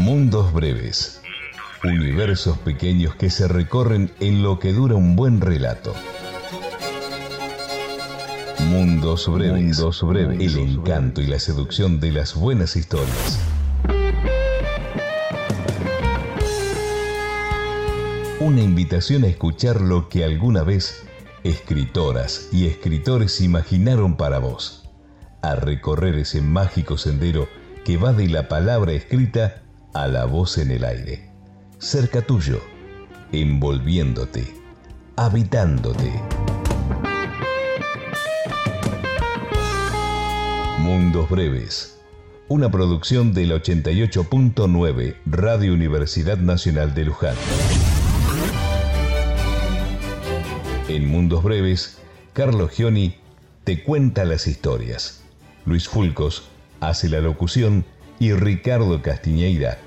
Mundos breves. Universos pequeños que se recorren en lo que dura un buen relato. Mundos breves. Mundos breves. El encanto y la seducción de las buenas historias. Una invitación a escuchar lo que alguna vez escritoras y escritores imaginaron para vos. A recorrer ese mágico sendero que va de la palabra escrita a la voz en el aire. Cerca tuyo, envolviéndote, habitándote. Mundos Breves, una producción del 88.9 Radio Universidad Nacional de Luján. En Mundos Breves, Carlos Gioni te cuenta las historias. Luis Fulcos hace la locución y Ricardo Castiñeira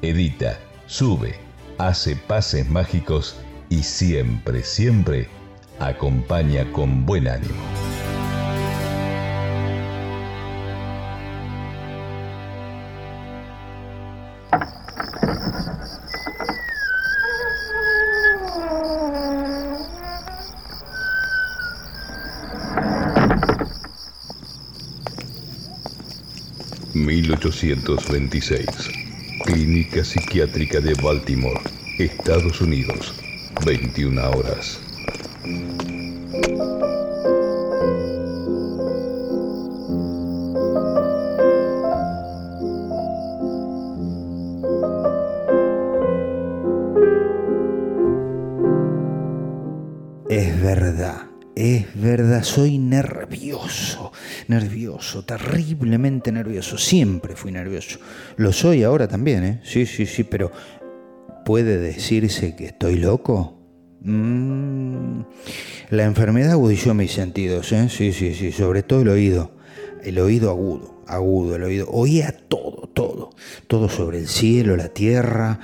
edita, sube, hace pases mágicos y siempre, siempre acompaña con buen ánimo. 1826. Clínica Psiquiátrica de Baltimore, Estados Unidos. 21 horas. Es verdad, es verdad, soy nervioso nervioso, terriblemente Siempre fui nervioso. Lo soy ahora también, ¿eh? Sí, sí, sí, pero ¿puede decirse que estoy loco? Mm, la enfermedad agudizó mis sentidos, ¿eh? Sí, sí, sí, sobre todo el oído. El oído agudo, agudo, el oído. Oía todo, todo. Todo sobre el cielo, la tierra,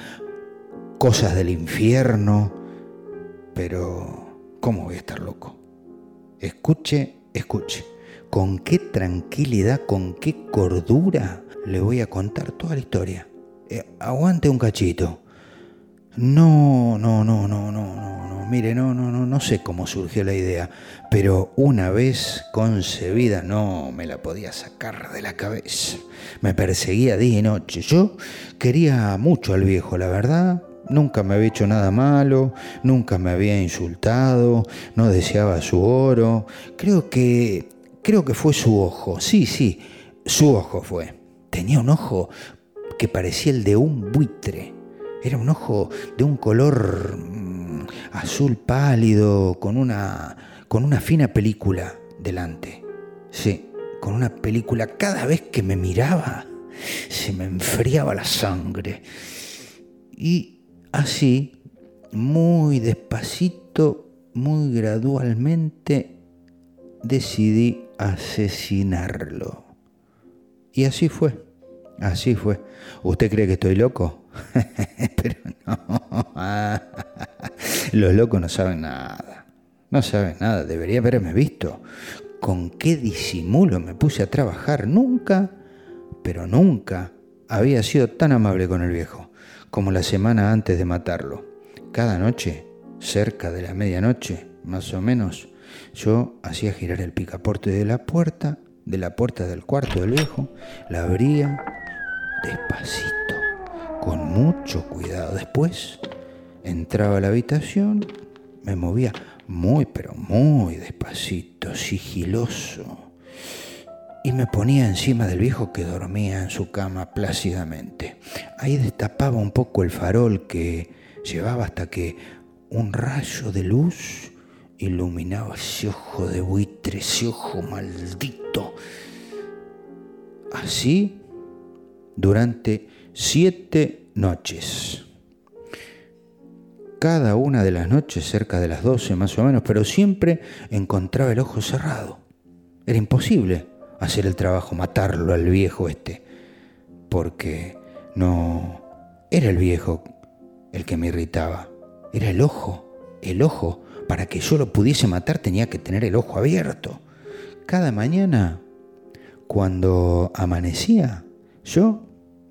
cosas del infierno. Pero, ¿cómo voy a estar loco? Escuche, escuche con qué tranquilidad, con qué cordura le voy a contar toda la historia. Eh, aguante un cachito. No, no, no, no, no, no, no. Mire, no, no, no, no sé cómo surgió la idea, pero una vez concebida no me la podía sacar de la cabeza. Me perseguía día y noche. Yo quería mucho al viejo, la verdad. Nunca me había hecho nada malo, nunca me había insultado, no deseaba su oro. Creo que Creo que fue su ojo. Sí, sí, su ojo fue. Tenía un ojo que parecía el de un buitre. Era un ojo de un color mm, azul pálido, con una, con una fina película delante. Sí, con una película. Cada vez que me miraba, se me enfriaba la sangre. Y así, muy despacito, muy gradualmente, decidí asesinarlo. Y así fue, así fue. ¿Usted cree que estoy loco? Pero no. Los locos no saben nada. No saben nada. Debería haberme visto. ¿Con qué disimulo me puse a trabajar? Nunca, pero nunca había sido tan amable con el viejo como la semana antes de matarlo. Cada noche, cerca de la medianoche, más o menos, yo hacía girar el picaporte de la puerta, de la puerta del cuarto del viejo, la abría despacito, con mucho cuidado. Después entraba a la habitación, me movía muy, pero muy despacito, sigiloso, y me ponía encima del viejo que dormía en su cama plácidamente. Ahí destapaba un poco el farol que llevaba hasta que un rayo de luz iluminaba ese ojo de buitre, ese ojo maldito. Así durante siete noches. Cada una de las noches, cerca de las doce más o menos, pero siempre encontraba el ojo cerrado. Era imposible hacer el trabajo, matarlo al viejo este, porque no era el viejo el que me irritaba, era el ojo, el ojo para que yo lo pudiese matar tenía que tener el ojo abierto. Cada mañana, cuando amanecía, yo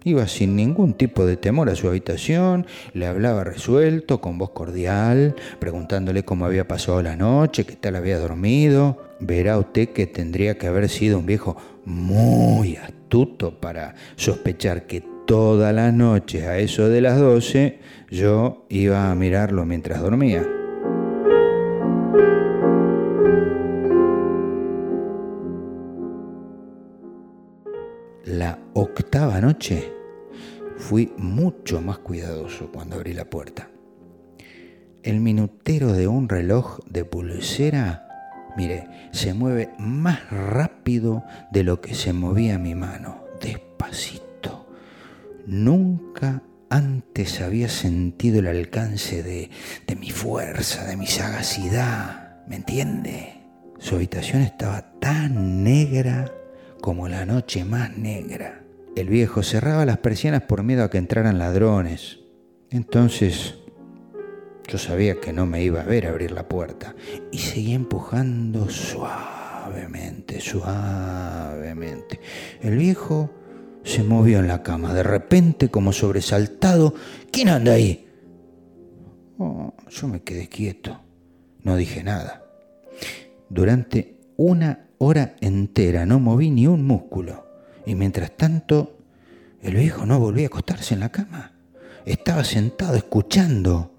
Iba sin ningún tipo de temor a su habitación, le hablaba resuelto, con voz cordial, preguntándole cómo había pasado la noche, qué tal había dormido. Verá usted que tendría que haber sido un viejo muy astuto para sospechar que todas las noches a eso de las 12 yo iba a mirarlo mientras dormía. Octava noche fui mucho más cuidadoso cuando abrí la puerta. El minutero de un reloj de pulsera, mire, se mueve más rápido de lo que se movía mi mano, despacito. Nunca antes había sentido el alcance de, de mi fuerza, de mi sagacidad, ¿me entiende? Su habitación estaba tan negra como la noche más negra. El viejo cerraba las persianas por miedo a que entraran ladrones. Entonces yo sabía que no me iba a ver abrir la puerta y seguía empujando suavemente, suavemente. El viejo se movió en la cama, de repente como sobresaltado. ¿Quién anda ahí? Oh, yo me quedé quieto, no dije nada. Durante una hora entera no moví ni un músculo. Y mientras tanto, el viejo no volvía a acostarse en la cama. Estaba sentado escuchando,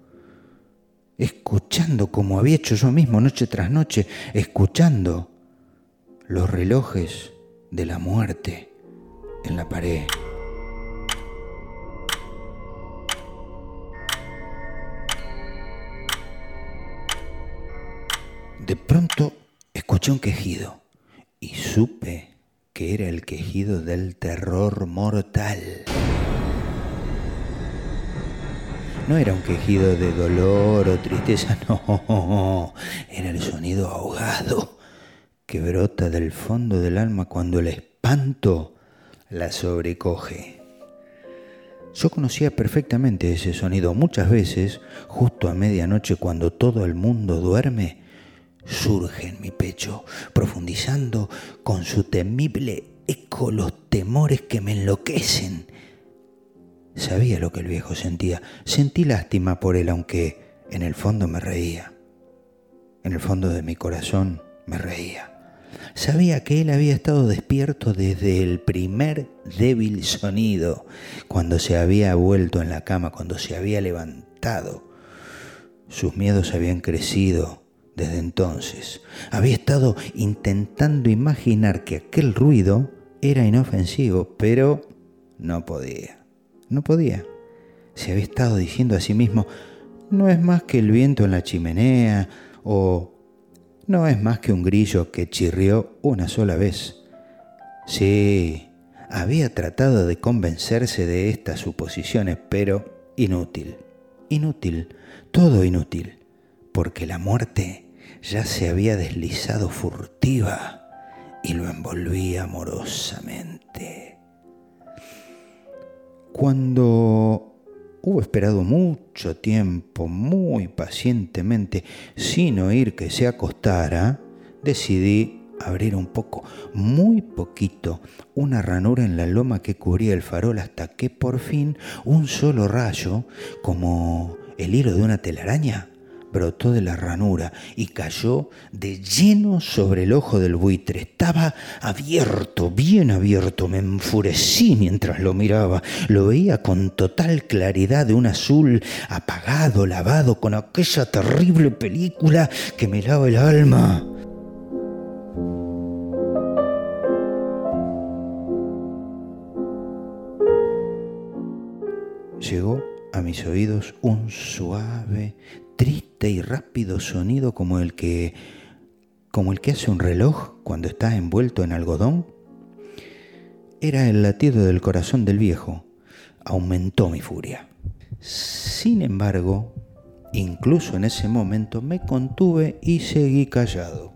escuchando como había hecho yo mismo noche tras noche, escuchando los relojes de la muerte en la pared. De pronto escuché un quejido y supe que era el quejido del terror mortal. No era un quejido de dolor o tristeza, no, era el sonido ahogado que brota del fondo del alma cuando el espanto la sobrecoge. Yo conocía perfectamente ese sonido. Muchas veces, justo a medianoche, cuando todo el mundo duerme, surge en mi pecho, profundizando con su temible eco los temores que me enloquecen. Sabía lo que el viejo sentía. Sentí lástima por él, aunque en el fondo me reía. En el fondo de mi corazón me reía. Sabía que él había estado despierto desde el primer débil sonido, cuando se había vuelto en la cama, cuando se había levantado. Sus miedos habían crecido desde entonces. Había estado intentando imaginar que aquel ruido era inofensivo, pero no podía. No podía. Se había estado diciendo a sí mismo, no es más que el viento en la chimenea o no es más que un grillo que chirrió una sola vez. Sí, había tratado de convencerse de estas suposiciones, pero inútil, inútil, todo inútil, porque la muerte ya se había deslizado furtiva y lo envolvía amorosamente. Cuando hubo esperado mucho tiempo, muy pacientemente, sin oír que se acostara, decidí abrir un poco, muy poquito, una ranura en la loma que cubría el farol hasta que por fin un solo rayo, como el hilo de una telaraña, brotó de la ranura y cayó de lleno sobre el ojo del buitre. Estaba abierto, bien abierto. Me enfurecí mientras lo miraba. Lo veía con total claridad de un azul apagado, lavado, con aquella terrible película que me lava el alma. Llegó a mis oídos un suave, triste y rápido sonido como el que como el que hace un reloj cuando está envuelto en algodón. Era el latido del corazón del viejo. Aumentó mi furia. Sin embargo, incluso en ese momento me contuve y seguí callado.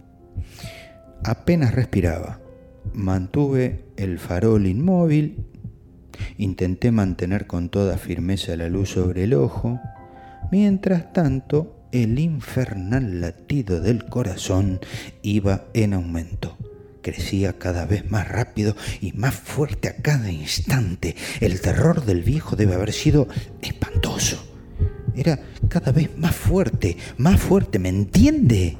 Apenas respiraba. Mantuve el farol inmóvil. Intenté mantener con toda firmeza la luz sobre el ojo Mientras tanto, el infernal latido del corazón iba en aumento. crecía cada vez más rápido y más fuerte a cada instante. El terror del viejo debe haber sido espantoso. Era cada vez más fuerte, más fuerte, ¿me entiende?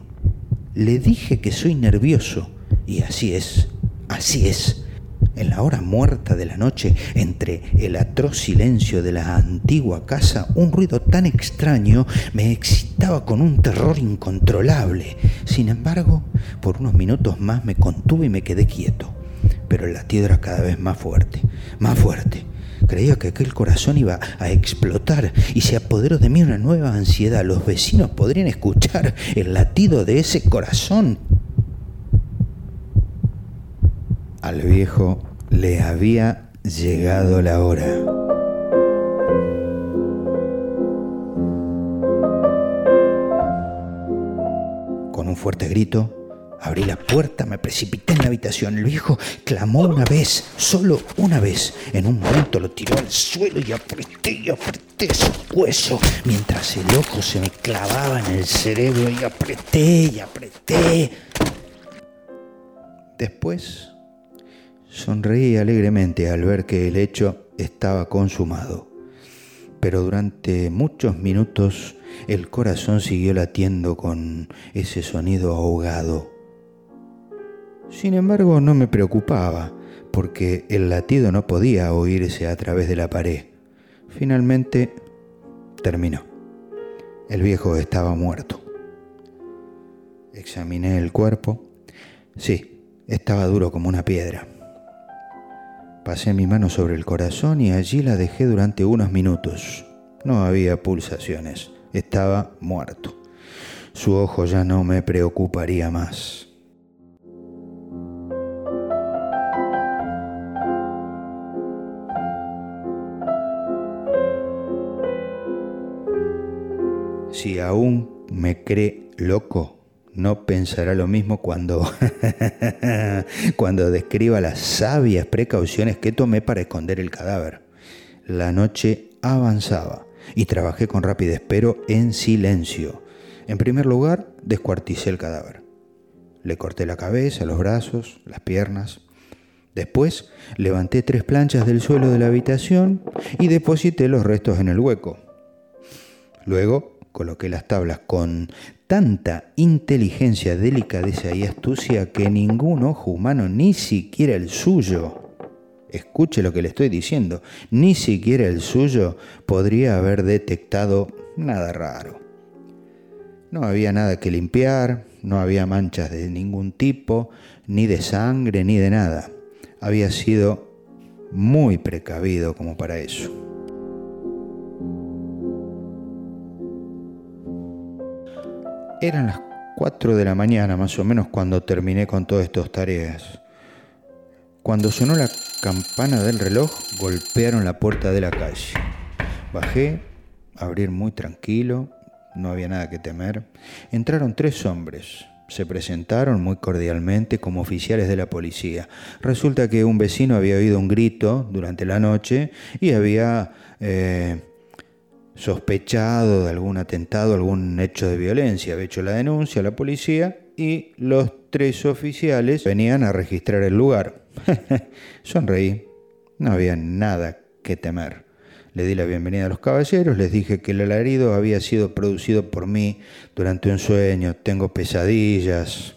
Le dije que soy nervioso y así es, así es. En la hora muerta de la noche, entre el atroz silencio de la antigua casa, un ruido tan extraño me excitaba con un terror incontrolable. Sin embargo, por unos minutos más me contuve y me quedé quieto. Pero el latido era cada vez más fuerte, más fuerte. Creía que aquel corazón iba a explotar y se apoderó de mí una nueva ansiedad. Los vecinos podrían escuchar el latido de ese corazón al viejo le había llegado la hora. Con un fuerte grito, abrí la puerta, me precipité en la habitación. El viejo clamó una vez, solo una vez. En un momento lo tiró al suelo y apreté y apreté su hueso, mientras el ojo se me clavaba en el cerebro y apreté y apreté. Después Sonreí alegremente al ver que el hecho estaba consumado, pero durante muchos minutos el corazón siguió latiendo con ese sonido ahogado. Sin embargo, no me preocupaba, porque el latido no podía oírse a través de la pared. Finalmente terminó. El viejo estaba muerto. Examiné el cuerpo. Sí, estaba duro como una piedra. Pasé mi mano sobre el corazón y allí la dejé durante unos minutos. No había pulsaciones, estaba muerto. Su ojo ya no me preocuparía más. Si aún me cree loco, no pensará lo mismo cuando, cuando describa las sabias precauciones que tomé para esconder el cadáver. La noche avanzaba y trabajé con rapidez, pero en silencio. En primer lugar, descuarticé el cadáver. Le corté la cabeza, los brazos, las piernas. Después, levanté tres planchas del suelo de la habitación y deposité los restos en el hueco. Luego, coloqué las tablas con tanta inteligencia, delicadeza y astucia que ningún ojo humano, ni siquiera el suyo, escuche lo que le estoy diciendo, ni siquiera el suyo podría haber detectado nada raro. No había nada que limpiar, no había manchas de ningún tipo, ni de sangre, ni de nada. Había sido muy precavido como para eso. Eran las 4 de la mañana más o menos cuando terminé con todas estas tareas. Cuando sonó la campana del reloj, golpearon la puerta de la calle. Bajé, abrir muy tranquilo, no había nada que temer. Entraron tres hombres. Se presentaron muy cordialmente como oficiales de la policía. Resulta que un vecino había oído un grito durante la noche y había eh, sospechado de algún atentado, algún hecho de violencia. Había hecho la denuncia a la policía y los tres oficiales venían a registrar el lugar. Sonreí, no había nada que temer. Le di la bienvenida a los caballeros, les dije que el alarido había sido producido por mí durante un sueño, tengo pesadillas.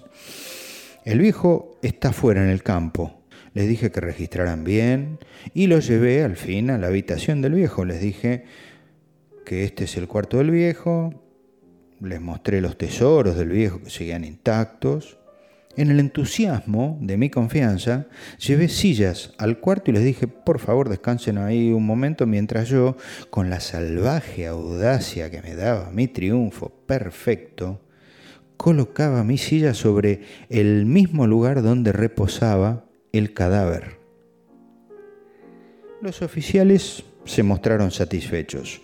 El viejo está fuera en el campo. Les dije que registraran bien y los llevé al fin a la habitación del viejo. Les dije, que este es el cuarto del viejo, les mostré los tesoros del viejo que seguían intactos. En el entusiasmo de mi confianza, llevé sillas al cuarto y les dije, por favor descansen ahí un momento mientras yo, con la salvaje audacia que me daba mi triunfo perfecto, colocaba mi silla sobre el mismo lugar donde reposaba el cadáver. Los oficiales se mostraron satisfechos.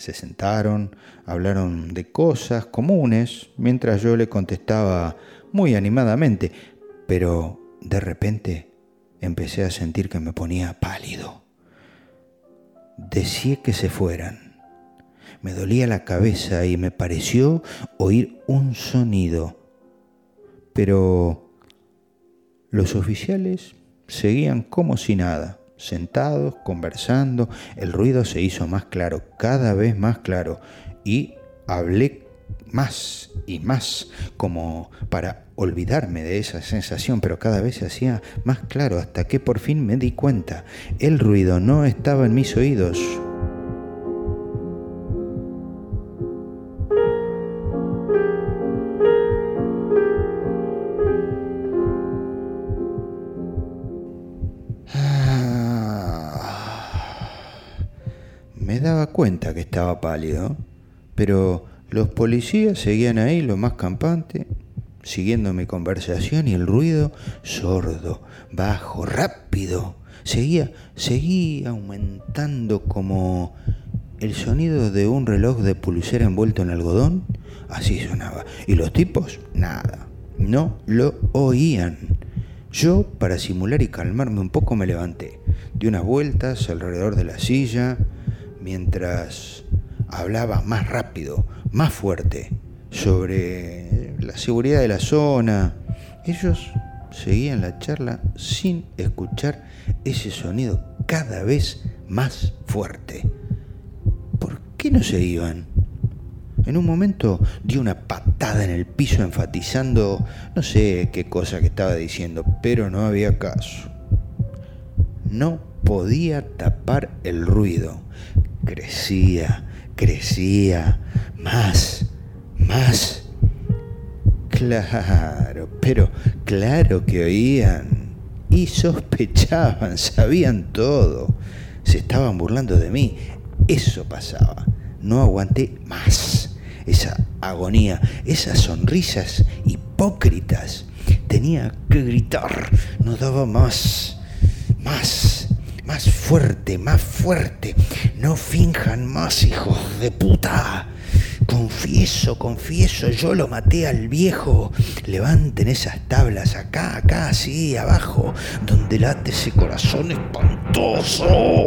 Se sentaron, hablaron de cosas comunes, mientras yo le contestaba muy animadamente, pero de repente empecé a sentir que me ponía pálido. Deseé que se fueran. Me dolía la cabeza y me pareció oír un sonido, pero Los oficiales seguían como si nada, sentados, conversando, el ruido se hizo más claro, cada vez más claro, y hablé más y más como para olvidarme de esa sensación, pero cada vez se hacía más claro hasta que por fin me di cuenta, el ruido no estaba en mis oídos, cuenta que estaba pálido, pero los policías seguían ahí, lo más campante, siguiendo mi conversación y el ruido sordo, bajo, rápido, seguía, seguía aumentando como el sonido de un reloj de pulsera envuelto en algodón, así sonaba. Y los tipos, nada, no lo oían. Yo, para simular y calmarme un poco, me levanté, di unas vueltas alrededor de la silla, mientras hablaba más rápido, más fuerte, sobre la seguridad de la zona. Ellos seguían la charla sin escuchar ese sonido cada vez más fuerte. ¿Por qué no se iban? En un momento di una patada en el piso enfatizando no sé qué cosa que estaba diciendo, pero no había caso. No podía tapar el ruido crecía, crecía, más, más. Claro, pero claro que oían y sospechaban, sabían todo. Se estaban burlando de mí. Eso pasaba. No aguanté más esa agonía, esas sonrisas hipócritas. Tenía que gritar, no daba más, más más fuerte, más fuerte. No finjan más, hijos de puta. Confieso, confieso, yo lo maté al viejo. Levanten esas tablas acá, acá, así, abajo, donde late ese corazón espantoso.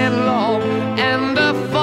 and long and the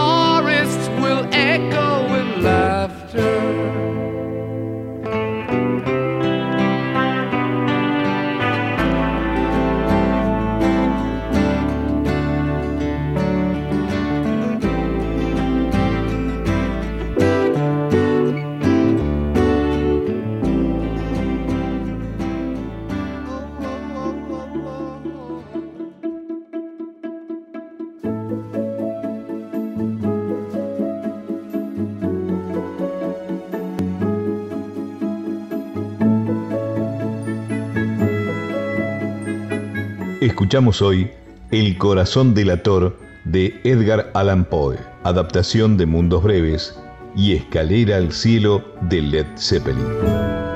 Escuchamos hoy El corazón delator de Edgar Allan Poe, adaptación de Mundos Breves y Escalera al Cielo de Led Zeppelin.